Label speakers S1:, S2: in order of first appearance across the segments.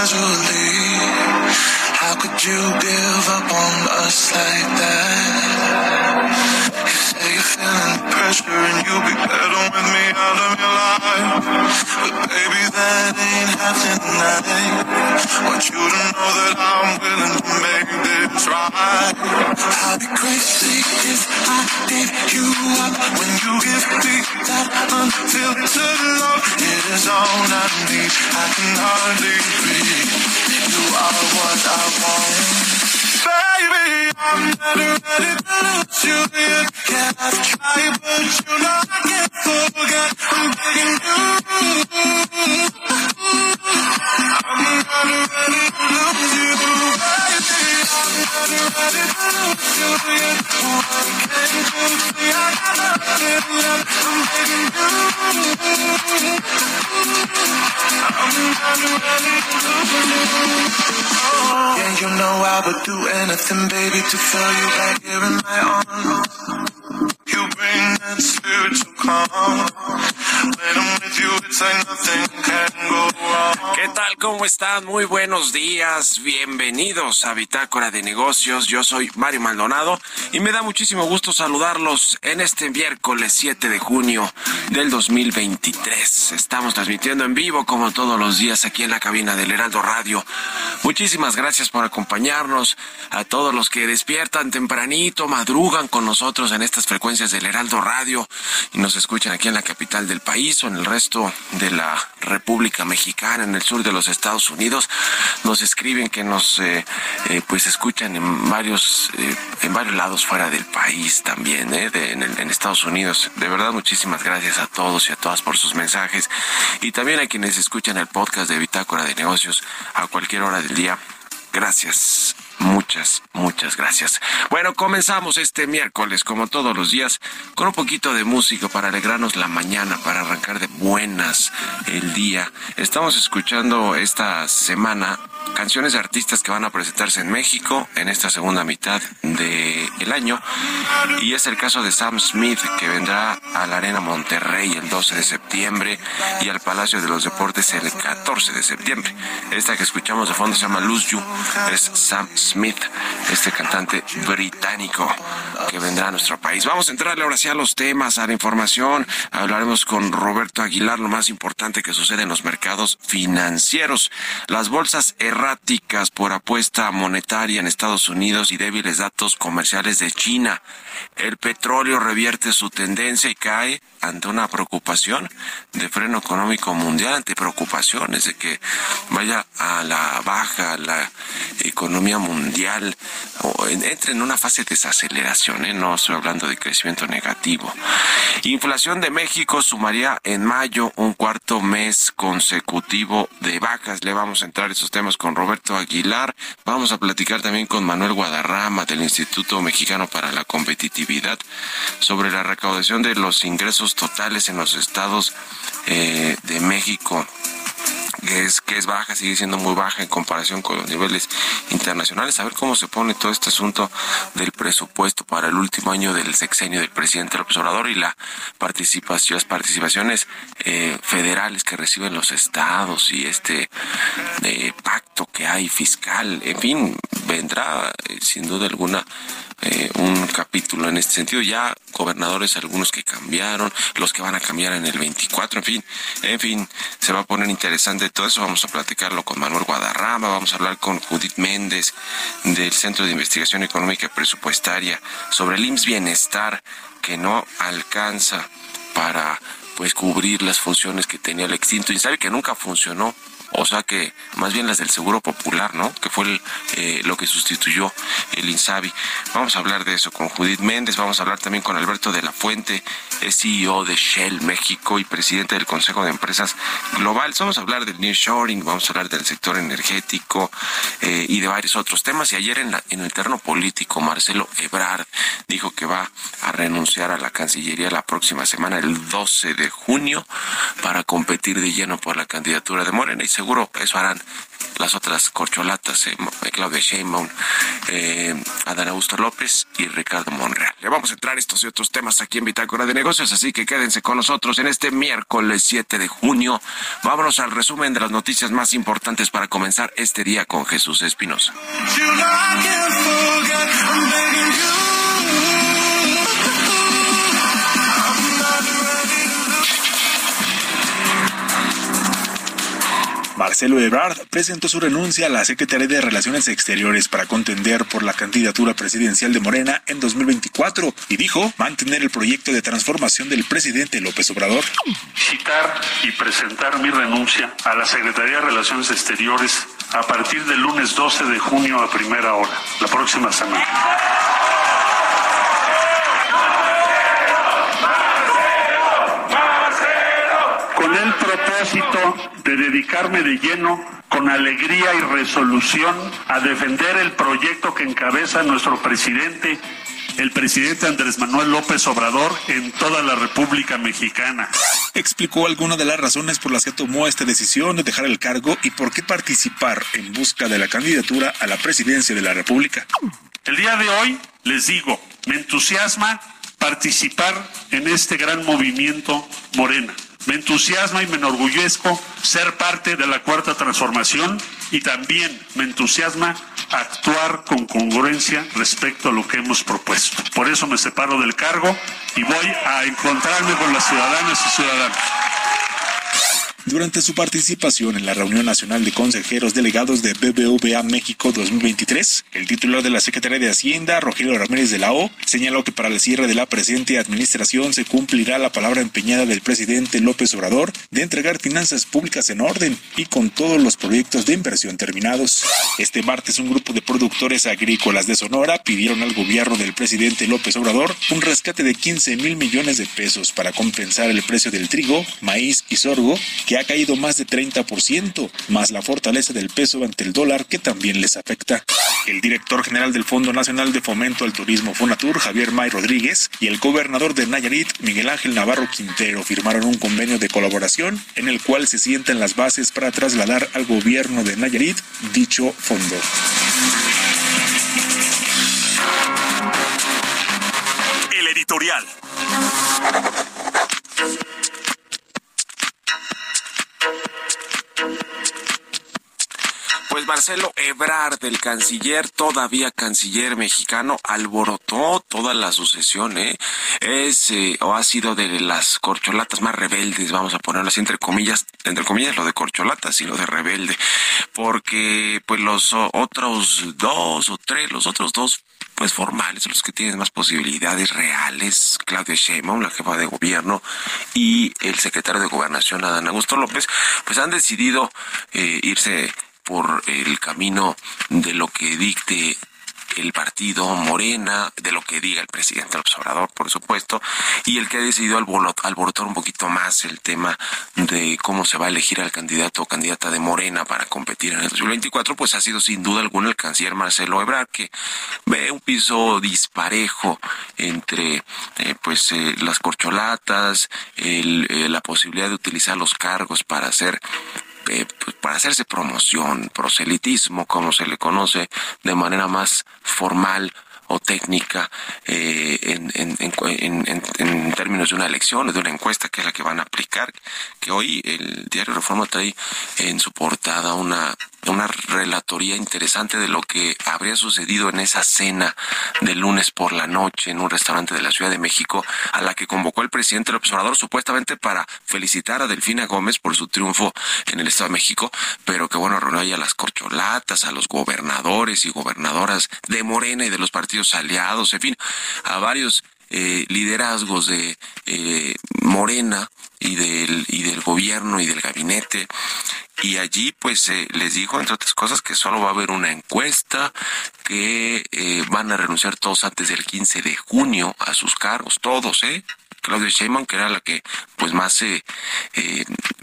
S1: casually. How could you give up on us like that? Feeling the pressure and you'll be better with me out of your life. But baby, that ain't happening tonight. Want you to know that I'm willing to make this right. I'll be crazy if I gave you up when you give me that unfiltered love. It is all I need. I can hardly breathe. You are what I want. Baby, I'm not ready to lose you yet. Yeah, I've tried, but you know I can't forget. I'm begging you. I'm not ready to lose you, and you know I would do anything, baby, to feel you back here in my arms. You bring that to calm.
S2: ¿Qué tal? ¿Cómo están? Muy buenos días. Bienvenidos a Bitácora de Negocios. Yo soy Mario Maldonado y me da muchísimo gusto saludarlos en este miércoles 7 de junio del 2023. Estamos transmitiendo en vivo como todos los días aquí en la cabina del Heraldo Radio. Muchísimas gracias por acompañarnos a todos los que despiertan tempranito, madrugan con nosotros en estas frecuencias del Heraldo Radio y nos escuchan aquí en la capital del país país o en el resto de la República Mexicana, en el sur de los Estados Unidos, nos escriben que nos eh, eh, pues escuchan en varios eh, en varios lados fuera del país también, en, en, Estados Unidos. De verdad, muchísimas gracias a todos y a todas por sus mensajes y también a quienes escuchan el podcast de Bitácora de Negocios a cualquier hora del día. Gracias. Muchas, muchas gracias. Bueno, comenzamos este miércoles, como todos los días, con un poquito de música para alegrarnos la mañana, para arrancar de buenas el día. Estamos escuchando esta semana canciones de artistas que van a presentarse en México en esta segunda mitad del año. Y es el caso de Sam Smith, que vendrá a la Arena Monterrey el 12 de septiembre y al Palacio de los Deportes el 14 de septiembre. Esta que escuchamos de fondo se llama Lose You, es Sam Smith, este cantante británico que vendrá a nuestro país. Vamos a entrarle ahora sí a los temas, a la información. Hablaremos con Roberto Aguilar, lo más importante que sucede en los mercados financieros. Las bolsas erráticas por apuesta monetaria en Estados Unidos y débiles datos comerciales de China. El petróleo revierte su tendencia y cae ante una preocupación de freno económico mundial, ante preocupaciones de que vaya a la baja la economía mundial o entre en una fase de desaceleración, ¿eh? no estoy hablando de crecimiento negativo. Inflación de México sumaría en mayo un cuarto mes consecutivo de bajas. Le vamos a entrar esos temas con Roberto Aguilar. Vamos a platicar también con Manuel Guadarrama del Instituto Mexicano para la Competitividad sobre la recaudación de los ingresos totales en los estados eh, de México es, que es baja, sigue siendo muy baja en comparación con los niveles internacionales. A ver cómo se pone todo este asunto del presupuesto para el último año del sexenio del presidente López Obrador y la participación, las participaciones eh, federales que reciben los estados y este eh, pacto que hay fiscal. En fin, vendrá eh, sin duda alguna eh, un capítulo en este sentido. Ya gobernadores, algunos que cambiaron, los que van a cambiar en el 24, en fin, en fin, se va a poner interesante todo eso. Vamos a platicarlo con Manuel Guadarrama, vamos a hablar con Judith Méndez del Centro de Investigación Económica y Presupuestaria sobre el IMSS Bienestar que no alcanza para pues cubrir las funciones que tenía el extinto y sabe que nunca funcionó o sea que más bien las del Seguro Popular, ¿no? Que fue eh, lo que sustituyó el INSABI. Vamos a hablar de eso con Judith Méndez, vamos a hablar también con Alberto de la Fuente, CEO de Shell México y presidente del Consejo de Empresas Global. Vamos a hablar del nearshoring, vamos a hablar del sector energético eh, y de varios otros temas. Y ayer en, en el terreno político, Marcelo Ebrard dijo que va a renunciar a la Cancillería la próxima semana, el 12 de junio, para competir de lleno por la candidatura de Morena. Y seguro eso harán las otras corcholatas, eh, Claudia Sheinbaum, eh, Adán Augusto López y Ricardo Monreal. Le vamos a entrar estos y otros temas aquí en Bitácora de Negocios, así que quédense con nosotros en este miércoles 7 de junio. Vámonos al resumen de las noticias más importantes para comenzar este día con Jesús Espinosa.
S3: Marcelo Ebrard presentó su renuncia a la Secretaría de Relaciones Exteriores para contender por la candidatura presidencial de Morena en 2024 y dijo mantener el proyecto de transformación del presidente López Obrador.
S4: Citar y presentar mi renuncia a la Secretaría de Relaciones Exteriores a partir del lunes 12 de junio a primera hora, la próxima semana. Propósito de dedicarme de lleno con alegría y resolución a defender el proyecto que encabeza nuestro presidente, el presidente Andrés Manuel López Obrador, en toda la República Mexicana.
S3: Explicó algunas de las razones por las que tomó esta decisión de dejar el cargo y por qué participar en busca de la candidatura a la presidencia de la República.
S4: El día de hoy, les digo, me entusiasma participar en este gran movimiento Morena me entusiasma y me enorgullezco ser parte de la cuarta transformación y también me entusiasma actuar con congruencia respecto a lo que hemos propuesto. Por eso me separo del cargo y voy a encontrarme con las ciudadanas y ciudadanos.
S3: Durante su participación en la reunión nacional de consejeros delegados de BBVA México 2023. El titular de la Secretaría de Hacienda, Rogelio Ramírez de la O, señaló que para el cierre de la presente administración se cumplirá la palabra empeñada del presidente López Obrador de entregar finanzas públicas en orden y con todos los proyectos de inversión terminados. Este martes un grupo de productores agrícolas de Sonora pidieron al gobierno del presidente López Obrador un rescate de 15 mil millones de pesos para compensar el precio del trigo, maíz y sorgo, que ha caído más de 30%, más la fortaleza del peso ante el dólar que también les afecta. El director general del Fondo Nacional de Fomento al Turismo Fonatur, Javier May Rodríguez, y el gobernador de Nayarit, Miguel Ángel Navarro Quintero, firmaron un convenio de colaboración en el cual se sientan las bases para trasladar al gobierno de Nayarit dicho fondo.
S5: El editorial.
S2: Pues Marcelo Ebrard, el canciller, todavía canciller mexicano, alborotó toda la sucesión, ¿eh? Es eh, o ha sido de las corcholatas más rebeldes, vamos a ponerlo así entre comillas, entre comillas lo de corcholatas y lo de rebelde, porque pues los otros dos o tres, los otros dos pues formales, los que tienen más posibilidades reales, Claudia Sheinbaum, la jefa de gobierno, y el secretario de Gobernación, Adán Augusto López, pues han decidido eh, irse por el camino de lo que dicte el partido Morena, de lo que diga el presidente López Obrador, por supuesto, y el que ha decidido alborotar un poquito más el tema de cómo se va a elegir al candidato o candidata de Morena para competir en el 2024, pues ha sido sin duda alguna el canciller Marcelo Ebrard, que ve un piso disparejo entre eh, pues eh, las corcholatas, el, eh, la posibilidad de utilizar los cargos para hacer eh, para hacerse promoción, proselitismo, como se le conoce de manera más formal o técnica eh, en, en, en, en, términos de una elección o de una encuesta que es la que van a aplicar, que hoy el diario Reforma trae en su portada una, una relatoría interesante de lo que habría sucedido en esa cena del lunes por la noche en un restaurante de la Ciudad de México a la que convocó el presidente López Obrador supuestamente para felicitar a Delfina Gómez por su triunfo en el Estado de México, pero que bueno, reunió ahí a las corcholatas, a los gobernadores y gobernadoras de Morena y de los partidos aliados, en fin, a varios eh, liderazgos de eh, Morena y del, y del gobierno y del gabinete. Y allí pues eh, les dijo, entre otras cosas, que solo va a haber una encuesta, que eh, van a renunciar todos antes del 15 de junio a sus cargos, todos, ¿eh? Claudia Sheinbaum, que era la que pues más eh,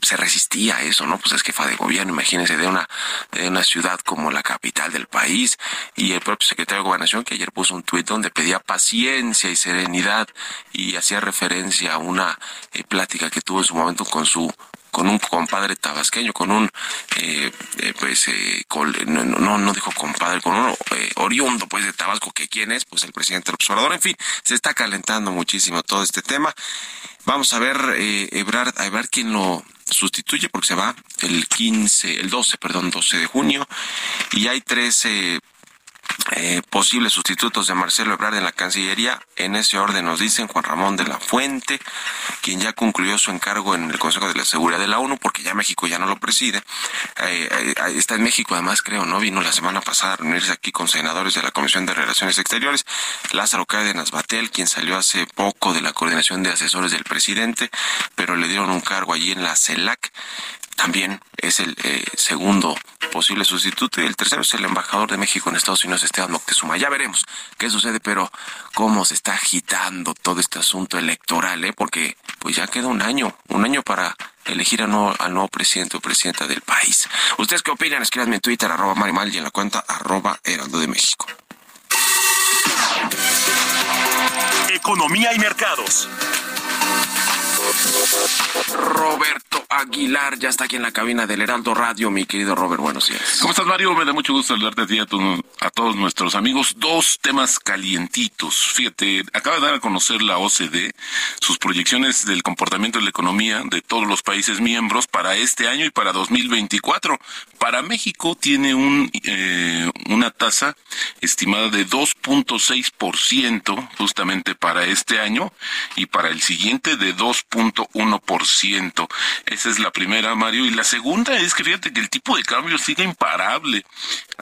S2: se resistía a eso, ¿no? Pues es jefa de gobierno, imagínense, de una, de una ciudad como la capital del país, y el propio secretario de Gobernación, que ayer puso un tuit donde pedía paciencia y serenidad, y hacía referencia a una eh, plática que tuvo en su momento con su con un compadre tabasqueño, con un, eh, eh, pues, eh, no, no, no dijo compadre, con un eh, oriundo, pues, de Tabasco, que quién es, pues, el presidente del observador. En fin, se está calentando muchísimo todo este tema. Vamos a ver, eh, Ebrard, a ver quién lo sustituye, porque se va el 15, el 12, perdón, 12 de junio, y hay tres eh, posibles sustitutos de Marcelo Ebrard en la Cancillería. En ese orden nos dicen Juan Ramón de la Fuente, quien ya concluyó su encargo en el Consejo de la Seguridad de la ONU, porque ya México ya no lo preside. Eh, eh, está en México, además, creo, ¿no? Vino la semana pasada a reunirse aquí con senadores de la Comisión de Relaciones Exteriores. Lázaro Cárdenas Batel, quien salió hace poco de la coordinación de asesores del presidente, pero le dieron un cargo allí en la CELAC también es el eh, segundo posible sustituto y el tercero es el embajador de México en Estados Unidos, Esteban Moctezuma. Ya veremos qué sucede, pero cómo se está agitando todo este asunto electoral, ¿eh? porque pues ya queda un año, un año para elegir al nuevo, al nuevo presidente o presidenta del país. ¿Ustedes qué opinan? Escríbanme en Twitter, arroba Marimal y en la cuenta arroba Heraldo de México.
S5: Economía y mercados.
S2: Roberto Aguilar ya está aquí en la cabina del Heraldo Radio. Mi querido Robert, buenos días.
S6: ¿Cómo estás, Mario? Me da mucho gusto saludarte a ti a, tu- a todos nuestros amigos. Dos temas calientitos. Fíjate, acaba de dar a conocer la OCDE sus proyecciones del comportamiento de la economía de todos los países miembros para este año y para 2024. Para México tiene un, eh, una tasa estimada de 2.6% justamente para este año y para el siguiente de 2.1%. Esa es la primera, Mario. Y la segunda es que fíjate que el tipo de cambio sigue imparable.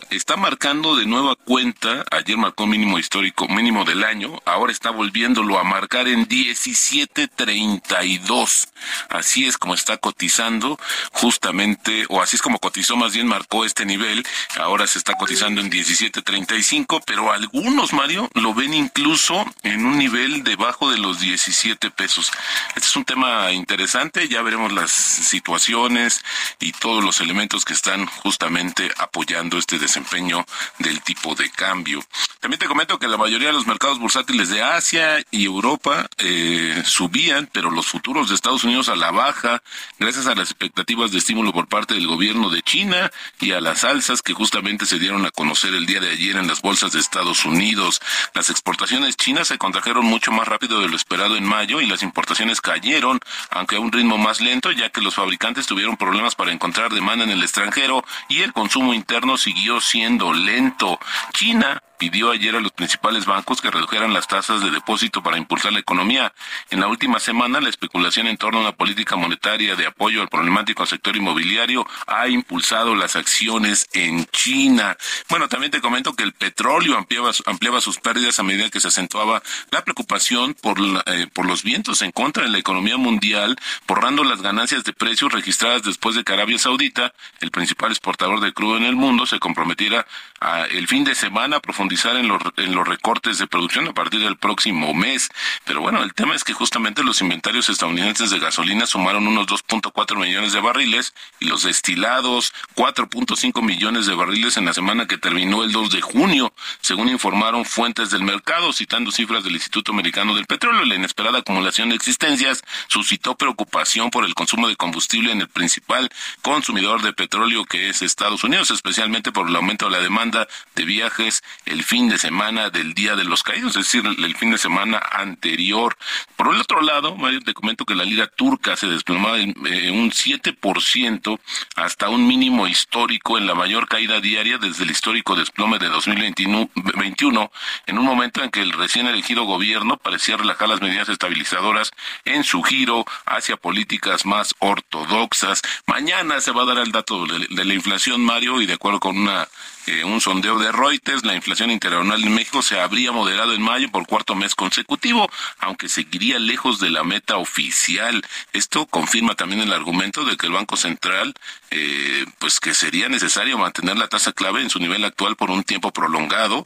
S6: Está marcando de nueva cuenta, ayer marcó mínimo histórico, mínimo del año, ahora está volviéndolo a marcar en 17.32. Así es como está cotizando justamente, o así es como cotizó más bien marcó este nivel, ahora se está cotizando en 17.35, pero algunos, Mario, lo ven incluso en un nivel debajo de los 17 pesos. Este es un tema interesante, ya veremos las situaciones y todos los elementos que están justamente apoyando este desempeño del tipo de cambio. También te comento que la mayoría de los mercados bursátiles de Asia y Europa eh, subían, pero los futuros de Estados Unidos a la baja, gracias a las expectativas de estímulo por parte del gobierno de China y a las alzas que justamente se dieron a conocer el día de ayer en las bolsas de Estados Unidos. Las exportaciones chinas se contrajeron mucho más rápido de lo esperado en mayo y las importaciones cayeron, aunque a un ritmo más lento, ya que los fabricantes tuvieron problemas para encontrar demanda en el extranjero y el consumo interno siguió siendo lento. China pidió ayer a los principales bancos que redujeran las tasas de depósito para impulsar la economía. En la última semana, la especulación en torno a una política monetaria de apoyo al problemático sector inmobiliario ha impulsado las acciones en China. Bueno, también te comento que el petróleo ampliaba, sus pérdidas a medida que se acentuaba la preocupación por, eh, por los vientos en contra de la economía mundial, borrando las ganancias de precios registradas después de que Arabia Saudita, el principal exportador de crudo en el mundo, se comprometiera a, el fin de semana a en los, en los recortes de producción a partir del próximo mes. Pero bueno, el tema es que justamente los inventarios estadounidenses de gasolina sumaron unos 2.4 millones de barriles y los destilados 4.5 millones de barriles en la semana que terminó el 2 de junio, según informaron fuentes del mercado, citando cifras del Instituto Americano del Petróleo. La inesperada acumulación de existencias suscitó preocupación por el consumo de combustible en el principal consumidor de petróleo que es Estados Unidos, especialmente por el aumento de la demanda de viajes el fin de semana del Día de los Caídos, es decir, el fin de semana anterior. Por el otro lado, Mario, te comento que la lira turca se desplomaba en eh, un 7% hasta un mínimo histórico en la mayor caída diaria desde el histórico desplome de 2021, en un momento en que el recién elegido gobierno parecía relajar las medidas estabilizadoras en su giro hacia políticas más ortodoxas. Mañana se va a dar el dato de, de la inflación, Mario, y de acuerdo con una eh, un sondeo de Reuters, la inflación interanual en México se habría moderado en mayo por cuarto mes consecutivo, aunque seguiría lejos de la meta oficial. Esto confirma también el argumento de que el Banco Central, eh, pues que sería necesario mantener la tasa clave en su nivel actual por un tiempo prolongado,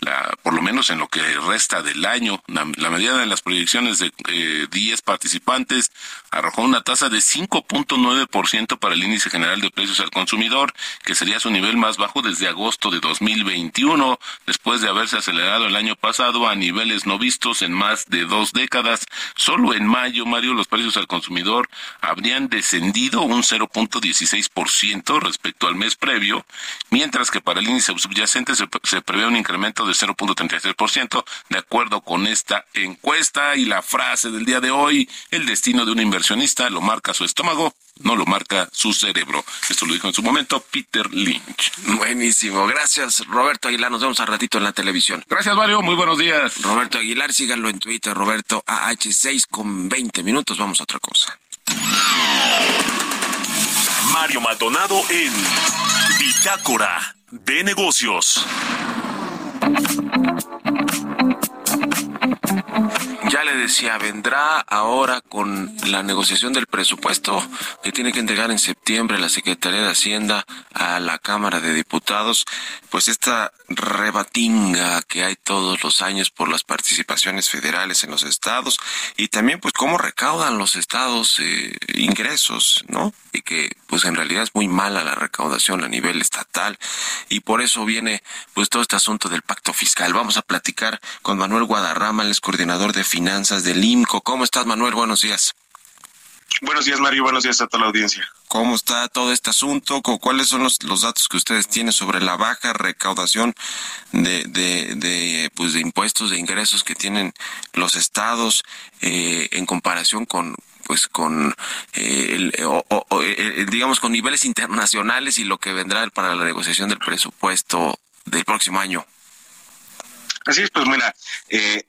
S6: la, por lo menos en lo que resta del año. La, medida de las proyecciones de eh, 10 participantes arrojó una tasa de 5.9% para el índice general de precios al consumidor, que sería su nivel más bajo desde agosto agosto de 2021, después de haberse acelerado el año pasado a niveles no vistos en más de dos décadas. Solo en mayo, Mario, los precios al consumidor habrían descendido un 0.16% respecto al mes previo, mientras que para el índice subyacente se, prevé un incremento de 0.33%, de acuerdo con esta encuesta y la frase del día de hoy, el destino de un inversionista lo marca su estómago, no lo marca su cerebro. Esto lo dijo en su momento Peter Lynch.
S2: Buenísimo. Gracias, Roberto Aguilar. Nos vemos al ratito en la televisión.
S6: Gracias, Mario. Muy buenos días.
S2: Roberto Aguilar, síganlo en Twitter, Roberto AH6 con 20 minutos. Vamos a otra cosa.
S5: Mario Maldonado en Bitácora de Negocios.
S2: Ya le decía, vendrá ahora con la negociación del presupuesto que tiene que entregar en septiembre la Secretaría de Hacienda a la Cámara de Diputados, pues esta rebatinga que hay todos los años por las participaciones federales en los estados y también pues cómo recaudan los estados eh, ingresos, ¿no? Y que pues en realidad es muy mala la recaudación a nivel estatal y por eso viene pues todo este asunto del pacto fiscal. Vamos a platicar con Manuel Guadarrama, el coordinador de finanzas del IMCO. ¿Cómo estás, Manuel? Buenos días.
S7: Buenos días, Mario. Buenos días a toda la audiencia.
S2: ¿Cómo está todo este asunto? ¿Cuáles son los, los datos que ustedes tienen sobre la baja recaudación de, de, de, pues de impuestos, de ingresos que tienen los estados eh, en comparación con, pues con eh, eh, digamos con niveles internacionales y lo que vendrá para la negociación del presupuesto del próximo año.
S7: Así es, pues mira,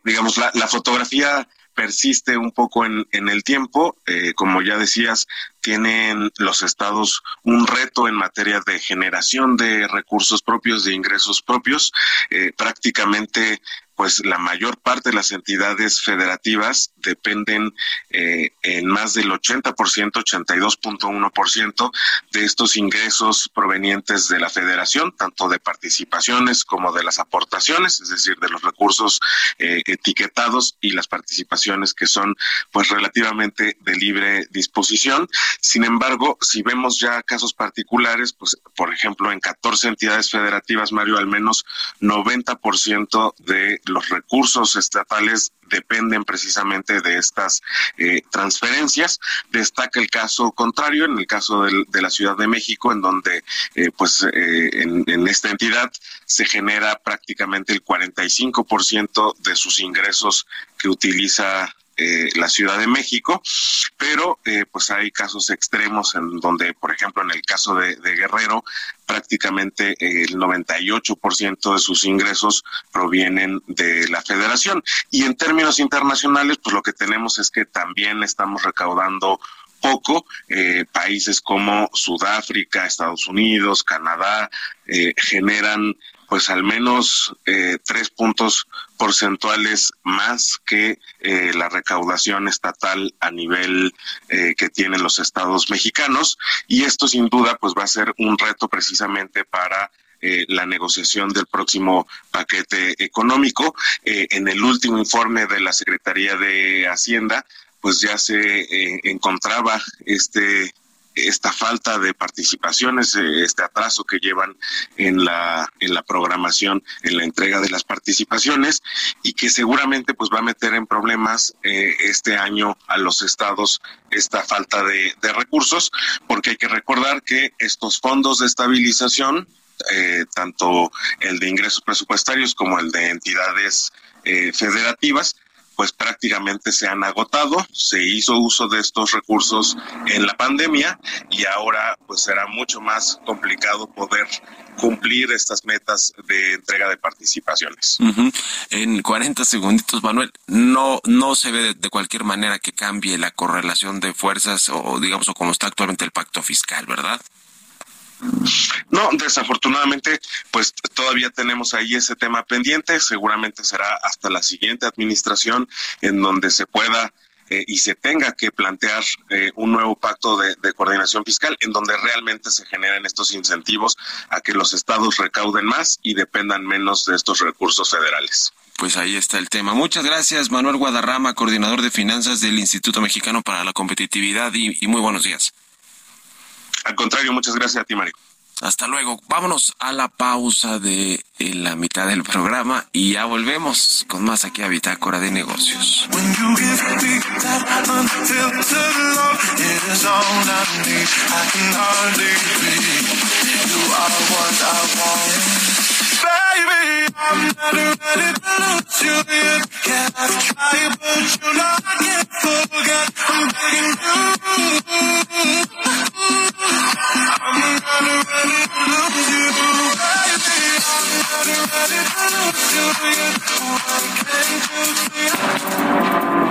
S7: digamos la, la fotografía persiste un poco en, en el tiempo. Eh, como ya decías, tienen los estados un reto en materia de generación de recursos propios, de ingresos propios. Eh, prácticamente pues la mayor parte de las entidades federativas dependen eh, en más del 80%, 82.1% de estos ingresos provenientes de la federación, tanto de participaciones como de las aportaciones, es decir, de los recursos eh, etiquetados y las participaciones que son pues relativamente de libre disposición. Sin embargo, si vemos ya casos particulares, pues por ejemplo en 14 entidades federativas, Mario, al menos 90% de los recursos estatales dependen precisamente de estas eh, transferencias. Destaca el caso contrario, en el caso de la Ciudad de México, en donde eh, pues eh, en, en, esta entidad se genera prácticamente el 45% de sus ingresos que utiliza eh, la Ciudad de México, pero eh, pues hay casos extremos en donde, por ejemplo, en el caso de, Guerrero, prácticamente el 98% de sus ingresos provienen de la federación. Y en términos internacionales, pues lo que tenemos es que también estamos recaudando poco. Eh, países como Sudáfrica, Estados Unidos, Canadá, generan pues al menos eh, tres puntos porcentuales más que eh, la recaudación estatal a nivel eh, que tienen los estados mexicanos y esto sin duda pues va a ser un reto precisamente para la negociación del próximo paquete económico. en el último informe de la Secretaría de Hacienda, pues ya se encontraba este esta falta de participaciones, eh, este atraso que llevan en la, en la programación, en la entrega de las participaciones y que seguramente pues va a meter en problemas eh, este año a los estados esta falta de, recursos, porque hay que recordar que estos fondos de estabilización, eh, tanto el de ingresos presupuestarios como el de entidades federativas, pues prácticamente se han agotado. Se hizo uso de estos recursos en la pandemia y ahora pues será mucho más complicado poder cumplir estas metas de entrega de participaciones.
S2: En 40 segunditos, Manuel, no no se ve de, cualquier manera que cambie la correlación de fuerzas o digamos o como está actualmente el pacto fiscal, ¿verdad?
S7: No, desafortunadamente, pues todavía tenemos ahí ese tema pendiente. Seguramente será hasta la siguiente administración en donde se pueda eh, y se tenga que plantear eh, un nuevo pacto de, coordinación fiscal en donde realmente se generen estos incentivos a que los estados recauden más y dependan menos de estos recursos federales.
S2: Pues ahí está el tema. Muchas gracias, Manuel Guadarrama, coordinador de finanzas del Instituto Mexicano para la Competitividad y muy buenos días.
S7: Al contrario, muchas gracias a ti, Mario.
S2: Hasta luego. Vámonos a la pausa de la mitad del programa y ya volvemos con más aquí a Bitácora de Negocios.
S1: Baby, I'm not ready to lose you yet. Can I try, but you. I'm begging you. I'm not ready to lose you, baby. I'm not ready to lose you
S5: you?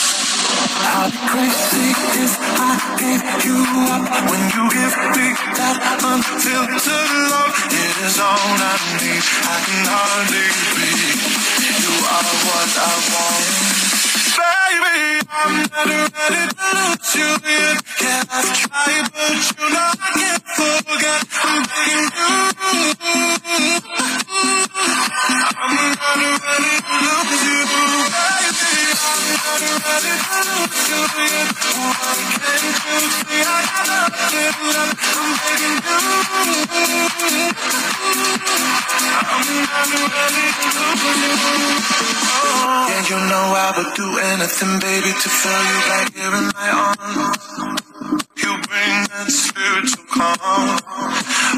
S1: I'd crazy if I gave you up when you give me that unfiltered love. It is all I need. I can hardly breathe. You are what I want. Baby, I'm not ready to lose you yet. Can I try, but you know I can't forget. I'm begging you. I'm not ready to lose you, Yeah, you know I would do anything, baby, to feel you right here in my arms. You bring that spiritual calm.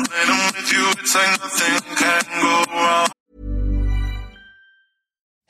S1: When I'm with you, it's like nothing can go wrong.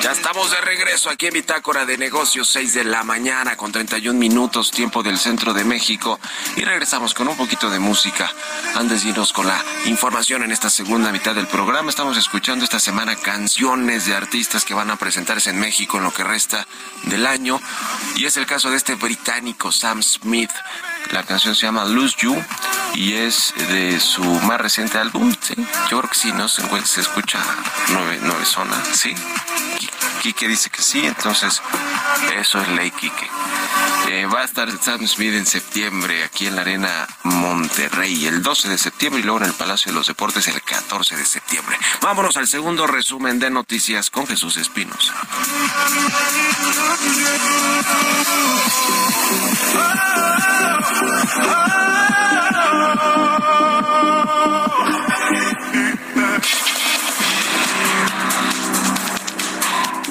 S2: Ya estamos de regreso aquí en Bitácora de Negocios, 6 de la mañana con 31 minutos, tiempo del centro de México. Y regresamos con un poquito de música. Antes de irnos con la información en esta segunda mitad del programa, estamos escuchando esta semana canciones de artistas que van a presentarse en México en lo que resta del año. Y es el caso de este británico Sam Smith. La canción se llama Lose You y es de su más reciente álbum. ¿sí? Yo creo que sí, ¿no? Se, escucha nueve, nueve zonas, ¿sí? Quique dice que sí, entonces eso es ley Quique. Eh, va a estar Sam Smith en septiembre aquí en la Arena Monterrey, el 12 de septiembre y luego en el Palacio de los Deportes el 14 de septiembre. Vámonos al segundo resumen de noticias con Jesús Espinos.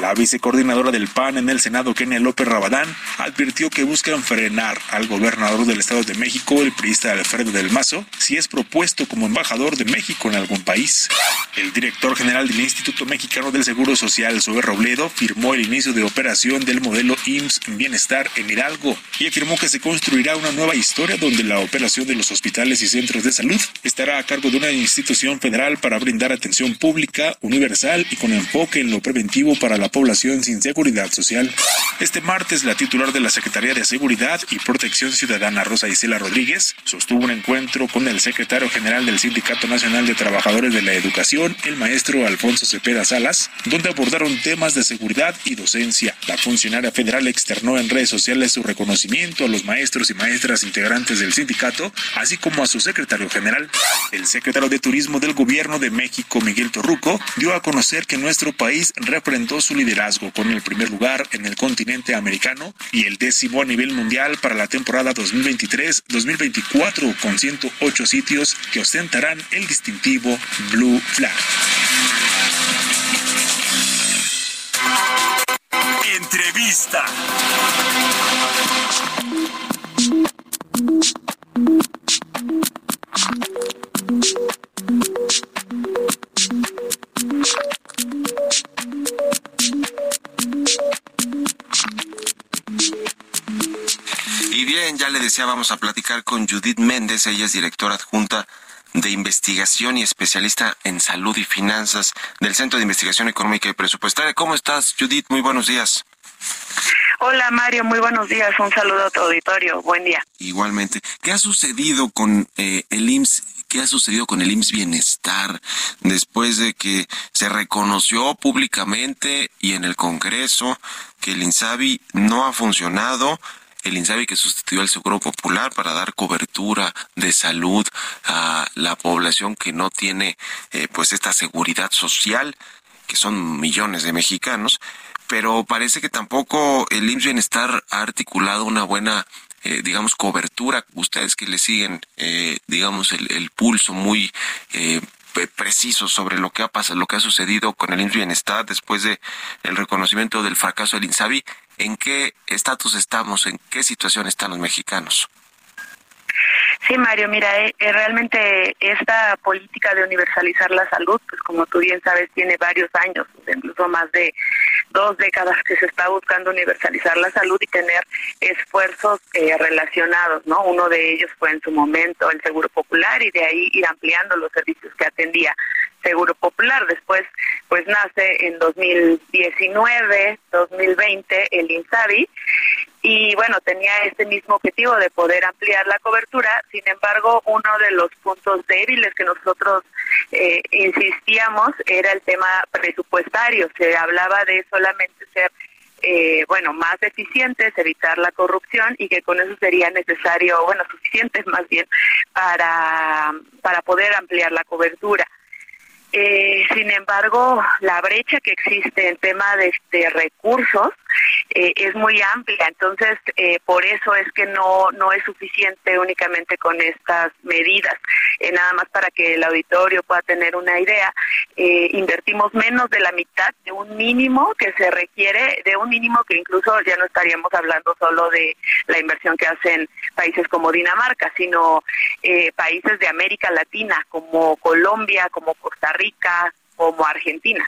S3: La vicecoordinadora del PAN en el Senado, Kenia López Rabadán, advirtió que buscan frenar al gobernador del Estado de México, el priista Alfredo del Mazo, si es propuesto como embajador de México en algún país. El director general del Instituto Mexicano del Seguro Social, Zoe Robledo, firmó el inicio de operación del modelo IMSS Bienestar en Hidalgo y afirmó que se construirá una nueva historia donde la operación de los hospitales y centros de salud estará a cargo de una institución federal para brindar atención pública, universal y con enfoque en lo preventivo para la sin seguridad social. Este martes, la titular de la Secretaría de Seguridad y Protección Ciudadana, Rosa Isela Rodríguez, sostuvo un encuentro con el secretario general del Sindicato Nacional de Trabajadores de la Educación, el maestro Alfonso Cepeda Salas, donde abordaron temas de seguridad y docencia. La funcionaria federal externó en redes sociales su reconocimiento a los maestros y maestras integrantes del sindicato, así como a su secretario general. El secretario de Turismo del Gobierno de México, Miguel Torruco, dio a conocer que nuestro país refrendó su liderazgo con el primer lugar en el continente americano y el décimo a nivel mundial para la temporada 2023-2024 con 108 sitios que ostentarán el distintivo Blue Flag.
S5: Entrevista.
S2: Y bien, ya le decía, vamos a platicar con Judith Méndez, ella es directora adjunta de investigación y especialista en salud y finanzas del Centro de Investigación Económica y Presupuestaria. ¿Cómo estás, Judith? Muy buenos días.
S8: Hola Mario, muy buenos días. Un saludo a tu auditorio. Buen día.
S2: Igualmente. ¿Qué ha sucedido con eh, el IMSS? ¿Qué ha sucedido con el IMSS Bienestar después de que se reconoció públicamente y en el Congreso que el INSABI no ha funcionado? el INSABI que sustituyó al Seguro Popular para dar cobertura de salud a la población que no tiene eh, pues esta seguridad social que son millones de mexicanos, pero parece que tampoco el IMSS Bienestar ha articulado una buena eh, digamos, cobertura, ustedes que le siguen, eh, digamos, el, el, pulso muy eh, preciso sobre lo que ha pasado, lo que ha sucedido con el IMSS Bienestar después de el reconocimiento del fracaso del INSABI, ¿en qué estatus estamos? ¿En qué situación están los mexicanos?
S8: Sí, Mario, mira, eh, eh, realmente esta política de universalizar la salud, pues como tú bien sabes, tiene varios años, incluso más de dos décadas que se está buscando universalizar la salud y tener esfuerzos eh, relacionados, ¿no? Uno de ellos fue en su momento el Seguro Popular y de ahí ir ampliando los servicios que atendía. Seguro Popular. Después, pues nace en 2019, 2020 el INSABI y bueno, tenía este mismo objetivo de poder ampliar la cobertura. Sin embargo, uno de los puntos débiles que nosotros eh, insistíamos era el tema presupuestario. Se hablaba de solamente ser eh, bueno, más eficientes, evitar la corrupción y que con eso sería necesario, bueno, suficientes más bien para, para poder ampliar la cobertura. Eh, sin embargo, la brecha que existe en tema de, recursos eh, es muy amplia, entonces eh, por eso es que no no es suficiente únicamente con estas medidas. nada más para que el auditorio pueda tener una idea, invertimos menos de la mitad de un mínimo que se requiere, de un mínimo que incluso ya no estaríamos hablando solo de la inversión que hacen países como Dinamarca, sino países de América Latina como Colombia, como Costa Rica, como Argentina.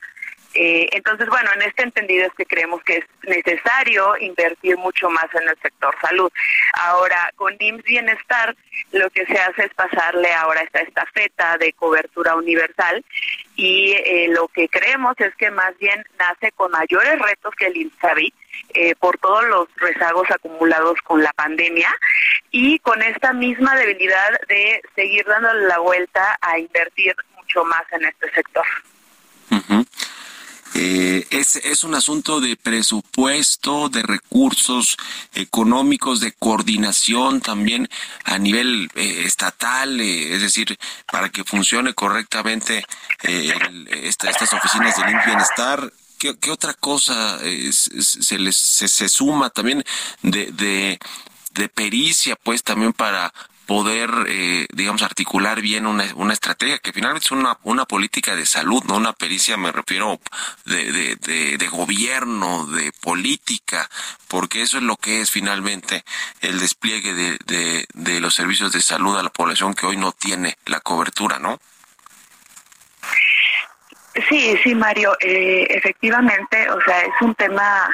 S8: Eh, entonces, bueno, en este entendido es que creemos que es necesario invertir mucho más en el sector salud. Ahora, con IMSS Bienestar, lo que se hace es pasarle ahora esta estafeta de cobertura universal y eh, lo que creemos es que más bien nace con mayores retos que el INSABI eh, por todos los rezagos acumulados con la pandemia y con esta misma debilidad de seguir dándole la vuelta a invertir mucho más en este sector.
S2: Eh, es, es un asunto de presupuesto, de recursos económicos, de coordinación también a nivel eh, estatal, eh, es decir, para que funcione correctamente estas oficinas del bienestar. ¿Qué, ¿Qué, otra cosa se les se, suma también de, de, de pericia, pues también para poder, eh, digamos, articular bien una, una estrategia que finalmente es una, una política de salud, no una pericia, me refiero de, de, de, gobierno, de política, porque eso es lo que es finalmente el despliegue de, de, de los servicios de salud a la población que hoy no tiene la cobertura, ¿no?
S8: Sí, sí, Mario, eh, efectivamente, o sea, es un tema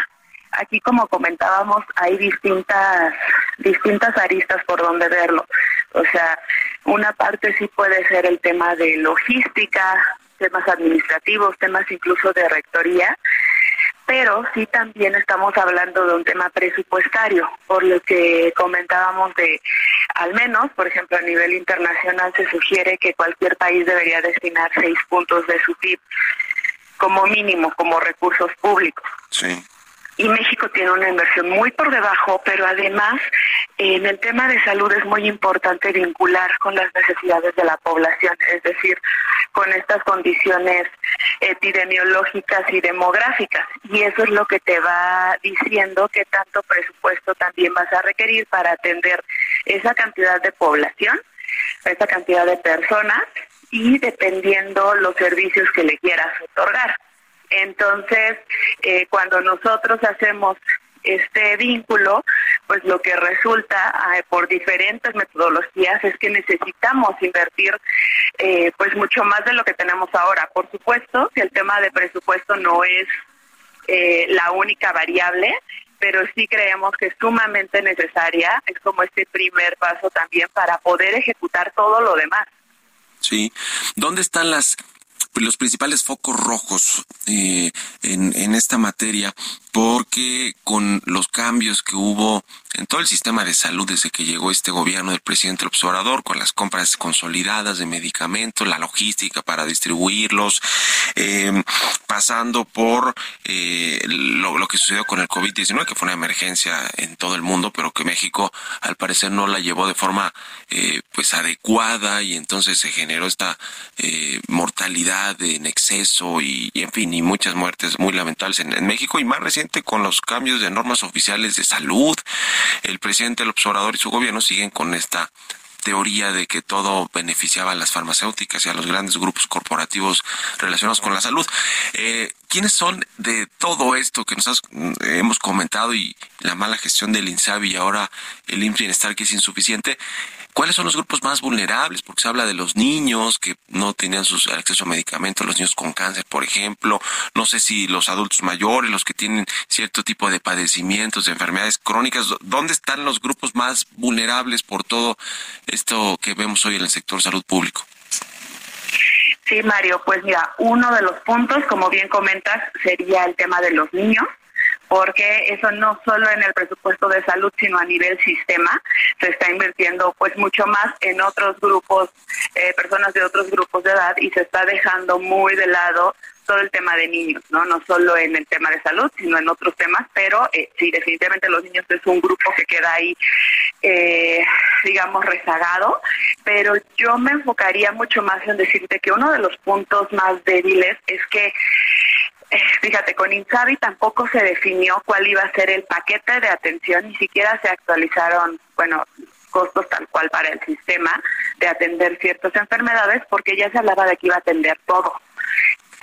S8: aquí como comentábamos hay distintas distintas aristas por donde verlo. O sea, una parte sí puede ser el tema de logística, temas administrativos, temas incluso de rectoría, pero sí también estamos hablando de un tema presupuestario, por lo que comentábamos de, al menos, por ejemplo, a nivel internacional se sugiere que cualquier país debería destinar seis puntos de su PIB como mínimo, como recursos públicos.
S2: Sí
S8: y México tiene una inversión muy por debajo, pero además en el tema de salud es muy importante vincular con las necesidades de la población, es decir, con estas condiciones epidemiológicas y demográficas. Y eso es lo que te va diciendo que tanto presupuesto también vas a requerir para atender esa cantidad de población, esa cantidad de personas y dependiendo los servicios que le quieras otorgar. Entonces, eh, cuando nosotros hacemos este vínculo, pues lo que resulta eh, por diferentes metodologías es que necesitamos invertir eh, pues mucho más de lo que tenemos ahora. Por supuesto que el tema de presupuesto no es la única variable, pero sí creemos que es sumamente necesaria, es como este primer paso también para poder ejecutar todo lo demás.
S2: Sí. ¿Dónde están las los principales focos rojos eh, en, en esta materia porque con los cambios que hubo en todo el sistema de salud desde que llegó este gobierno del presidente Obrador, con las compras consolidadas de medicamentos, la logística para distribuirlos, eh, pasando por eh, lo, lo, que sucedió con el COVID-19, que fue una emergencia en todo el mundo, pero que México al parecer no la llevó de forma eh, pues adecuada y entonces se generó esta eh, mortalidad en exceso y, y, en fin, y muchas muertes muy lamentables en, en México y más recién con los cambios de normas oficiales de salud. El presidente el Obrador y su gobierno siguen con esta teoría de que todo beneficiaba a las farmacéuticas y a los grandes grupos corporativos relacionados con la salud. Eh, ¿Quiénes son de todo esto que nos hemos comentado y la mala gestión del INSABI y ahora el IMSS que es insuficiente? ¿Cuáles son los grupos más vulnerables? Porque se habla de los niños que no tenían sus, acceso a medicamentos, los niños con cáncer, por ejemplo. No sé si los adultos mayores, los que tienen cierto tipo de padecimientos, de enfermedades crónicas. ¿Dónde están los grupos más vulnerables por todo esto que vemos hoy en el sector salud público?
S8: Sí, Mario, pues mira, uno de los puntos, como bien comentas, sería el tema de los niños porque eso no solo en el presupuesto de salud, sino a nivel sistema, se está invirtiendo pues mucho más en otros grupos, eh, personas de otros grupos de edad y se está dejando muy de lado todo el tema de niños, ¿no? No solo en el tema de salud, sino en otros temas, pero eh, sí, definitivamente los niños es un grupo que queda ahí, eh, digamos, rezagado, pero yo me enfocaría mucho más en decirte que uno de los puntos más débiles es que fíjate, con Insabi tampoco se definió cuál iba a ser el paquete de atención, ni siquiera se actualizaron, bueno, costos tal cual para el sistema de atender ciertas enfermedades, porque ya se hablaba de que iba a atender todo.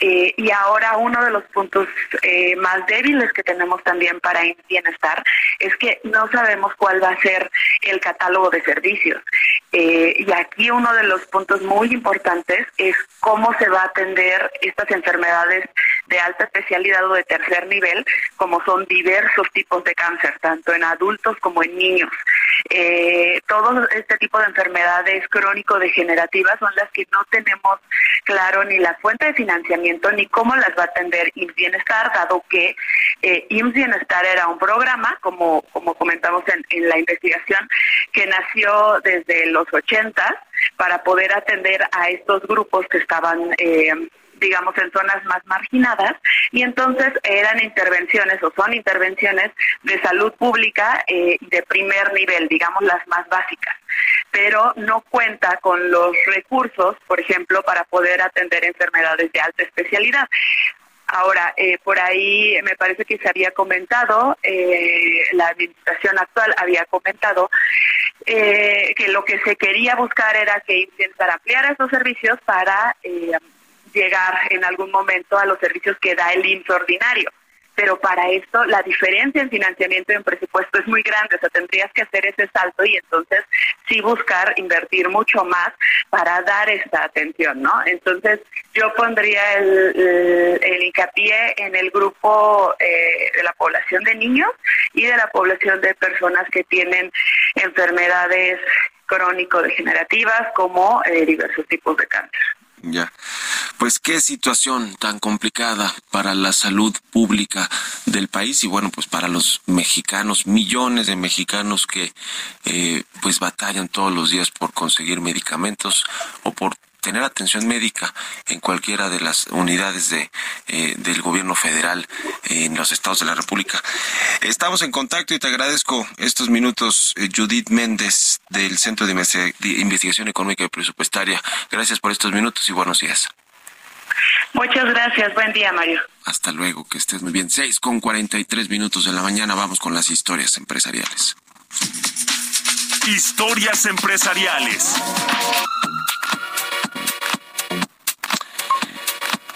S8: Eh, y ahora uno de los puntos eh, más débiles que tenemos también para bienestar es que no sabemos cuál va a ser el catálogo de servicios. Eh, y aquí uno de los puntos muy importantes es cómo se va a atender estas enfermedades de alta especialidad o de tercer nivel, como son diversos tipos de cáncer, tanto en adultos como en niños. Eh, todo este tipo de enfermedades crónico-degenerativas son las que no tenemos claro ni la fuente de financiamiento ni cómo las va a atender IMSS Bienestar, dado que eh, Bienestar era un programa, como, como comentamos en, en la investigación, que nació desde los 80 para poder atender a estos grupos que estaban eh, digamos, en zonas más marginadas, y entonces eran intervenciones o son intervenciones de salud pública eh, de primer nivel, digamos, las más básicas, pero no cuenta con los recursos, por ejemplo, para poder atender enfermedades de alta especialidad. Ahora, eh, por ahí me parece que se había comentado, eh, la administración actual había comentado eh, que lo que se quería buscar era que intentar ampliar esos servicios para llegar en algún momento a los servicios que da el IMSS ordinario pero para esto la diferencia en financiamiento y en presupuesto es muy grande, o sea, tendrías que hacer ese salto y entonces sí buscar invertir mucho más para dar esta atención, ¿no? Entonces yo pondría el, hincapié en el grupo eh, de la población de niños y de la población de personas que tienen enfermedades crónico-degenerativas como eh, diversos tipos de cáncer.
S2: Ya. Pues qué situación tan complicada para la salud pública del país y bueno, pues para los mexicanos, millones de mexicanos que eh, pues batallan todos los días por conseguir medicamentos o por tener atención médica en cualquiera de las unidades de, eh, del gobierno federal en los estados de la República. Estamos en contacto y te agradezco estos minutos, eh, Judith Méndez, del Centro de Investigación Económica y Presupuestaria. Gracias por estos minutos y buenos días.
S8: Muchas gracias. Buen día, Mario.
S2: Hasta luego, que estés muy bien. Seis con cuarenta y tres minutos de la mañana. Vamos con las historias empresariales.
S5: Historias empresariales.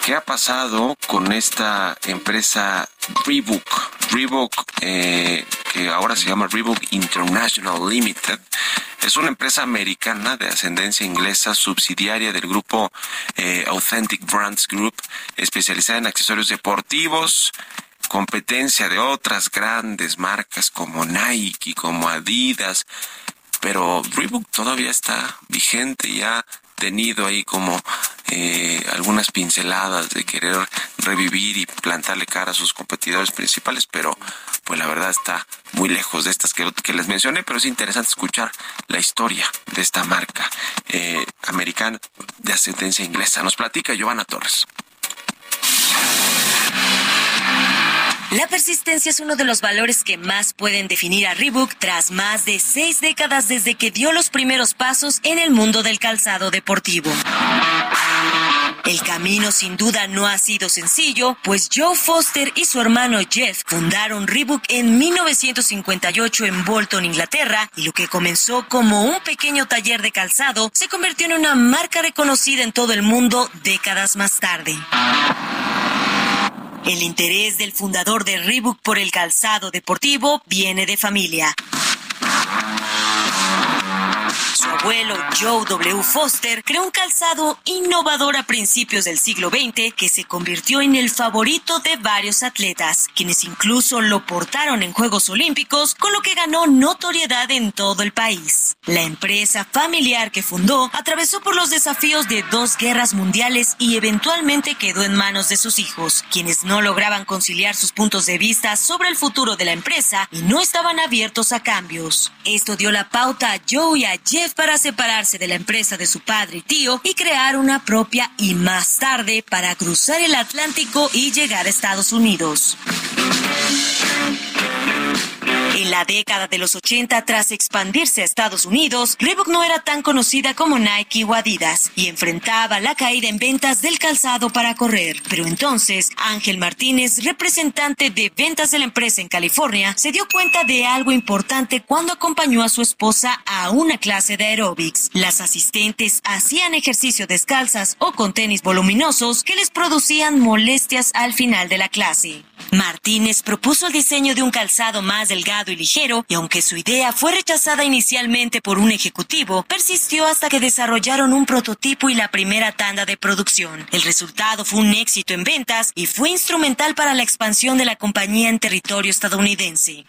S2: ¿Qué ha pasado con esta empresa Reebok? Reebok, eh, que ahora se llama Reebok International Limited, es una empresa americana de ascendencia inglesa, subsidiaria del grupo eh, Authentic Brands Group, especializada en accesorios deportivos, competencia de otras grandes marcas como Nike, como Adidas, pero Reebok todavía está vigente y ha tenido ahí como eh, algunas pinceladas de querer revivir y plantarle cara a sus competidores principales, pero pues la verdad está muy lejos de estas que, les mencioné, pero es interesante escuchar la historia de esta marca eh, americana de ascendencia inglesa. Nos platica Giovanna Torres.
S9: La persistencia es uno de los valores que más pueden definir a Reebok tras más de seis décadas desde que dio los primeros pasos en el mundo del calzado deportivo. El camino sin duda no ha sido sencillo, pues Joe Foster y su hermano Jeff fundaron Reebok en 1958 en Bolton, Inglaterra, y lo que comenzó como un pequeño taller de calzado se convirtió en una marca reconocida en todo el mundo décadas más tarde. El interés del fundador de Reebok por el calzado deportivo viene de familia. Su abuelo, Joe W. Foster, creó un calzado innovador a principios del siglo XX que se convirtió en el favorito de varios atletas, quienes incluso lo portaron en Juegos Olímpicos, con lo que ganó notoriedad en todo el país. La empresa familiar que fundó atravesó por los desafíos de dos guerras mundiales y eventualmente quedó en manos de sus hijos, quienes no lograban conciliar sus puntos de vista sobre el futuro de la empresa y no estaban abiertos a cambios. Esto dio la pauta a Joe y a Jeff para separarse de la empresa de su padre y tío y crear una propia y más tarde para cruzar el Atlántico y llegar a Estados Unidos. En la década de los 80, tras expandirse a Estados Unidos, Reebok no era tan conocida como Nike o Adidas y enfrentaba la caída en ventas del calzado para correr. Pero entonces, Ángel Martínez, representante de ventas de la empresa en California, se dio cuenta de algo importante cuando acompañó a su esposa a una clase de aeróbics. Las asistentes hacían ejercicio descalzas o con tenis voluminosos que les producían molestias al final de la clase. Martínez propuso el diseño de un calzado más delgado y ligero, y aunque su idea fue rechazada inicialmente por un ejecutivo, persistió hasta que desarrollaron un prototipo y la primera tanda de producción. El resultado fue un éxito en ventas y fue instrumental para la expansión de la compañía en territorio estadounidense.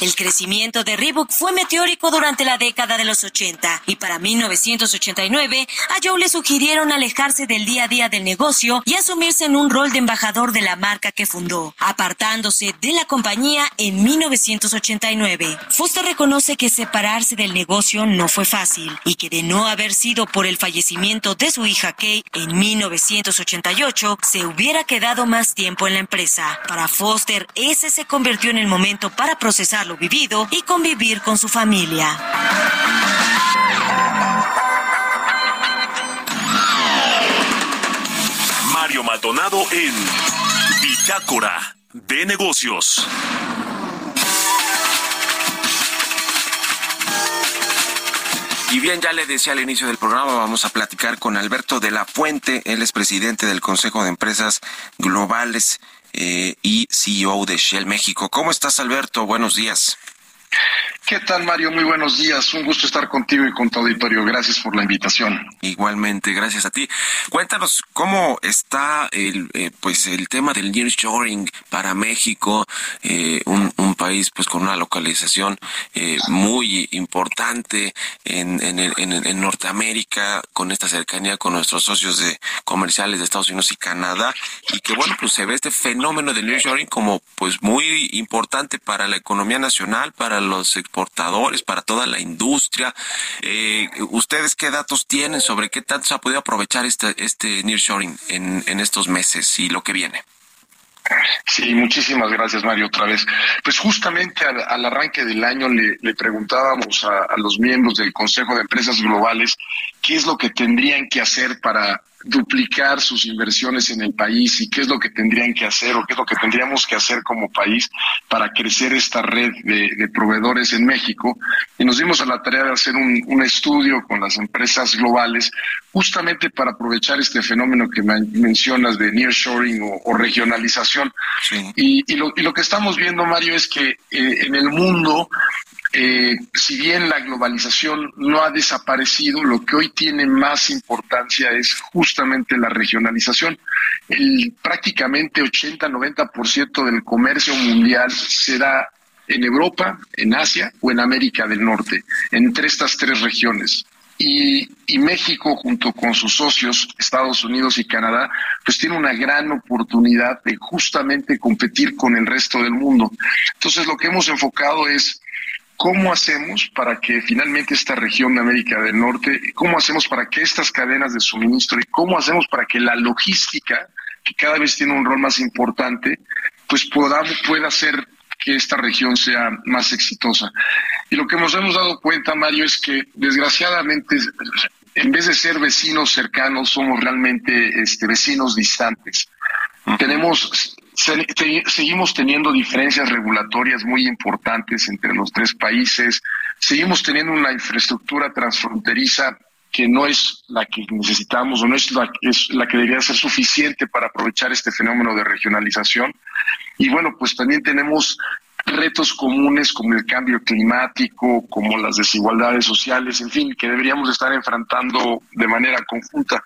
S9: El crecimiento de Reebok fue meteórico durante la década de los 80 y para 1989 a Joe le sugirieron alejarse del día a día del negocio y asumirse en un rol de embajador de la marca que fundó, apartándose de la compañía en 1989. Foster reconoce que separarse del negocio no fue fácil y que de no haber sido por el fallecimiento de su hija Kay en 1988 se hubiera quedado más tiempo en la empresa. Para Foster ese se convirtió en el momento para procesar lo vivido y convivir con su familia.
S5: Mario Maldonado en Bitácora de Negocios.
S2: Y bien, ya le decía al inicio del programa, vamos a platicar con Alberto de la Fuente, él es presidente del Consejo de Empresas Globales eh, y CEO de Shell México. ¿Cómo estás, Alberto? Buenos días.
S10: ¿Qué tal, Mario? Muy buenos días. Un gusto estar contigo y con tu auditorio. Gracias por la invitación.
S2: Igualmente, gracias a ti. Cuéntanos cómo está el, eh, pues el tema del nearshoring para México, eh, un, país pues con una localización eh, muy importante en, en, en, en, Norteamérica, con esta cercanía con nuestros socios de comerciales de Estados Unidos y Canadá, y que bueno, pues se ve este fenómeno del nearshoring como pues muy importante para la economía nacional, para los exportadores, para toda la industria. Eh, ¿Ustedes qué datos tienen sobre qué tanto se ha podido aprovechar este, este nearshoring en, en estos meses y lo que viene?
S10: Sí, muchísimas gracias, Mario, otra vez. Pues justamente al, arranque del año le, preguntábamos a, los miembros del Consejo de Empresas Globales qué es lo que tendrían que hacer para duplicar sus inversiones en el país y qué es lo que tendrían que hacer o qué es lo que tendríamos que hacer como país para crecer esta red de, de proveedores en México. Y nos dimos a la tarea de hacer un, un, estudio con las empresas globales justamente para aprovechar este fenómeno que mencionas de nearshoring o, o regionalización. Sí. Y, y, lo, y, lo, que estamos viendo, Mario, es que eh, en el mundo eh, si bien la globalización no ha desaparecido, lo que hoy tiene más importancia es justamente la regionalización. El prácticamente 80-90% del comercio mundial se da en Europa, en Asia o en América del Norte, entre estas tres regiones. Y, y, México, junto con sus socios, Estados Unidos y Canadá, pues tiene una gran oportunidad de justamente competir con el resto del mundo. Entonces, lo que hemos enfocado es ¿Cómo hacemos para que finalmente esta región de América del Norte, cómo hacemos para que estas cadenas de suministro y cómo hacemos para que la logística, que cada vez tiene un rol más importante, pues podamos, pueda hacer que esta región sea más exitosa? Y lo que nos hemos dado cuenta, Mario, es que desgraciadamente, en vez de ser vecinos cercanos, somos realmente este, vecinos distantes. Uh -huh. Tenemos seguimos teniendo diferencias regulatorias muy importantes entre los tres países, seguimos teniendo una infraestructura transfronteriza que no es la que necesitamos o no es la, es la que debería ser suficiente para aprovechar este fenómeno de regionalización. Y bueno, pues también tenemos retos comunes como el cambio climático, como las desigualdades sociales, en fin, que deberíamos estar enfrentando de manera conjunta.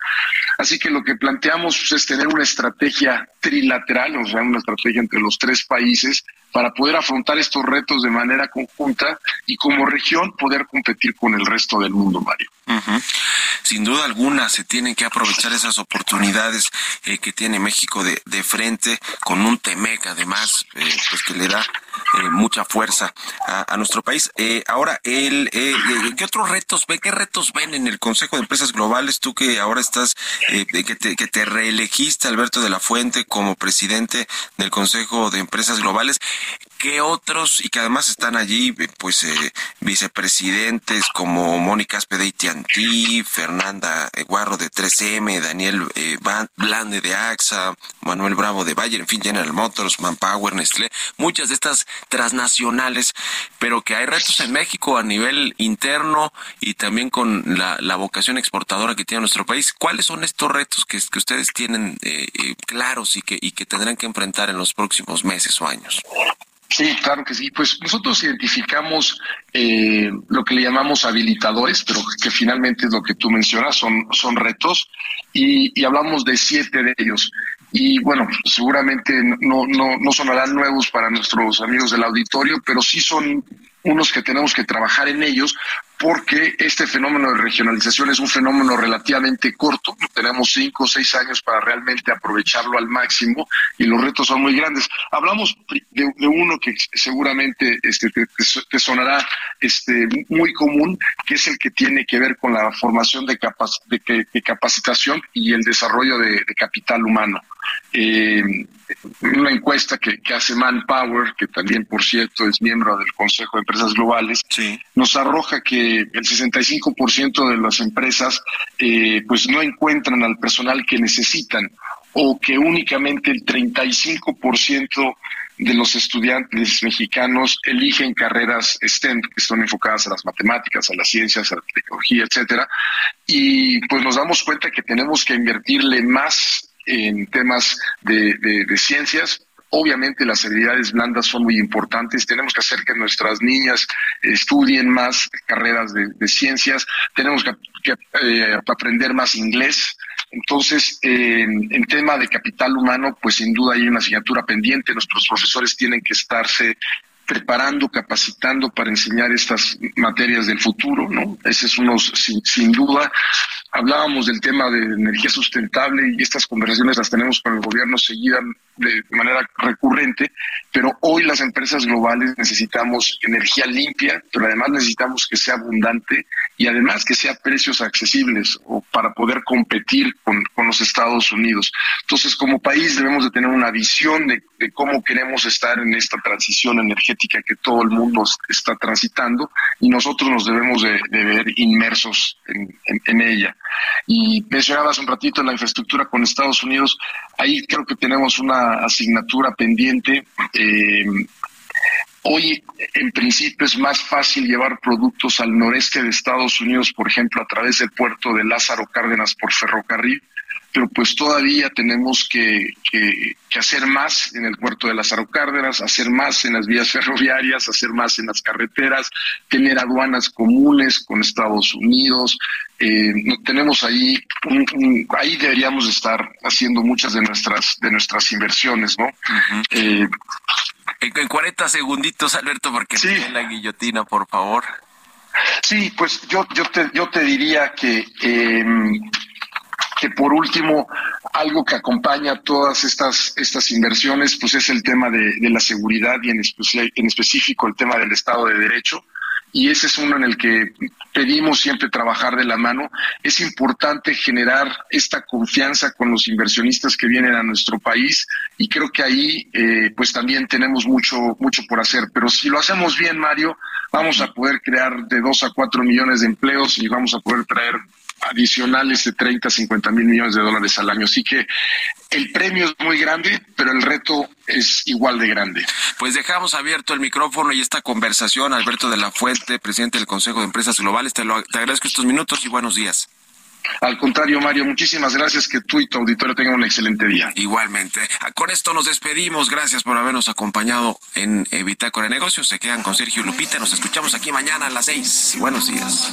S10: Así que lo que planteamos es tener una estrategia trilateral, o sea, una estrategia entre los tres países para poder afrontar estos retos de manera conjunta y como región poder competir con el resto del mundo, Mario.
S2: Sin duda alguna se tienen que aprovechar esas oportunidades eh, que tiene México de, frente con un TEMEC además, eh, pues que le da eh, mucha fuerza a, nuestro país. Eh, ahora, el, eh, ¿qué otros retos ven? ¿Qué retos ven en el Consejo de Empresas Globales? Tú que ahora estás, eh, que, te, que te reelegiste, Alberto de la Fuente, como presidente del Consejo de Empresas Globales. ¿Qué otros, y que además están allí, pues, eh, vicepresidentes como Mónica Aspedeiti Antí, Fernanda Guarro de 3M, Daniel eh, Blande de AXA, Manuel Bravo de Bayer, en fin, General Motors, Manpower, Nestlé, muchas de estas transnacionales, pero que hay retos en México a nivel interno y también con la, la vocación exportadora que tiene nuestro país. ¿Cuáles son estos retos que, que ustedes tienen eh, eh, claros y que, y que tendrán que enfrentar en los próximos meses o años?
S10: Sí, claro que sí. Pues nosotros identificamos eh, lo que le llamamos habilitadores, pero que finalmente es lo que tú mencionas, son, son retos, y, y hablamos de siete de ellos. Y bueno, seguramente no, no, no sonarán nuevos para nuestros amigos del auditorio, pero sí son unos que tenemos que trabajar en ellos porque este fenómeno de regionalización es un fenómeno relativamente corto, tenemos cinco o seis años para realmente aprovecharlo al máximo y los retos son muy grandes. Hablamos de, uno que seguramente este, te, sonará este, muy común, que es el que tiene que ver con la formación de, capac de, capacitación y el desarrollo de, de capital humano. Eh, una encuesta que, que, hace Manpower, que también, por cierto, es miembro del Consejo de Empresas Globales,
S2: sí.
S10: nos arroja que el 65% de las empresas eh, pues no encuentran al personal que necesitan o que únicamente el 35% de los estudiantes mexicanos eligen carreras STEM, que son enfocadas a las matemáticas, a las ciencias, a la tecnología, etcétera. Y pues nos damos cuenta que tenemos que invertirle más en temas de, de, ciencias, Obviamente las habilidades blandas son muy importantes. Tenemos que hacer que nuestras niñas estudien más carreras de, ciencias. Tenemos que, eh, aprender más inglés. Entonces, en tema de capital humano, pues sin duda hay una asignatura pendiente. Nuestros profesores tienen que estarse preparando, capacitando para enseñar estas materias del futuro, ¿no? Ese es uno sin, sin duda. Hablábamos del tema de energía sustentable y estas conversaciones las tenemos con el gobierno seguida de manera recurrente, pero hoy las empresas globales necesitamos energía limpia, pero además necesitamos que sea abundante y además que sea a precios accesibles o para poder competir con, con los Estados Unidos. Entonces, como país debemos de tener una visión de, de cómo queremos estar en esta transición energética que todo el mundo está transitando y nosotros nos debemos de, ver inmersos en ella. Y mencionabas un ratito la infraestructura con Estados Unidos, ahí creo que tenemos una asignatura pendiente. Eh, hoy, en principio, es más fácil llevar productos al noreste de Estados Unidos, por ejemplo, a través del puerto de Lázaro Cárdenas por ferrocarril, pero pues todavía tenemos que, que, que, hacer más en el puerto de Lázaro Cárdenas, hacer más en las vías ferroviarias, hacer más en las carreteras, tener aduanas comunes con Estados Unidos. Eh, tenemos ahí, un, un, ahí deberíamos estar haciendo muchas de nuestras, de nuestras inversiones, ¿no? Uh -huh. eh,
S2: en 40 segunditos, Alberto, porque sí. la guillotina, por favor.
S10: Sí, pues yo, yo, te, yo te diría que eh, que por último, algo que acompaña todas estas, estas inversiones, pues es el tema de, la seguridad y en, en específico el tema del Estado de Derecho y ese es uno en el que pedimos siempre trabajar de la mano. Es importante generar esta confianza con los inversionistas que vienen a nuestro país y creo que ahí eh, pues también tenemos mucho, mucho por hacer. Pero si lo hacemos bien, Mario, vamos a poder crear de dos a cuatro millones de empleos y vamos a poder traer adicionales de 30, 50 mil millones de dólares al año. Así que el premio es muy grande, pero el reto es igual de grande.
S2: Pues dejamos abierto el micrófono y esta conversación. Alberto de la Fuente, presidente del Consejo de Empresas Globales, te, lo, te agradezco estos minutos y buenos días.
S10: Al contrario, Mario, muchísimas gracias. Que tú y tu auditorio tengan un excelente día.
S2: Igualmente. Ah, con esto nos despedimos. Gracias por habernos acompañado en Bitácora de Negocios. Se quedan con Sergio Lupita. Nos escuchamos aquí mañana a las seis. Buenos días.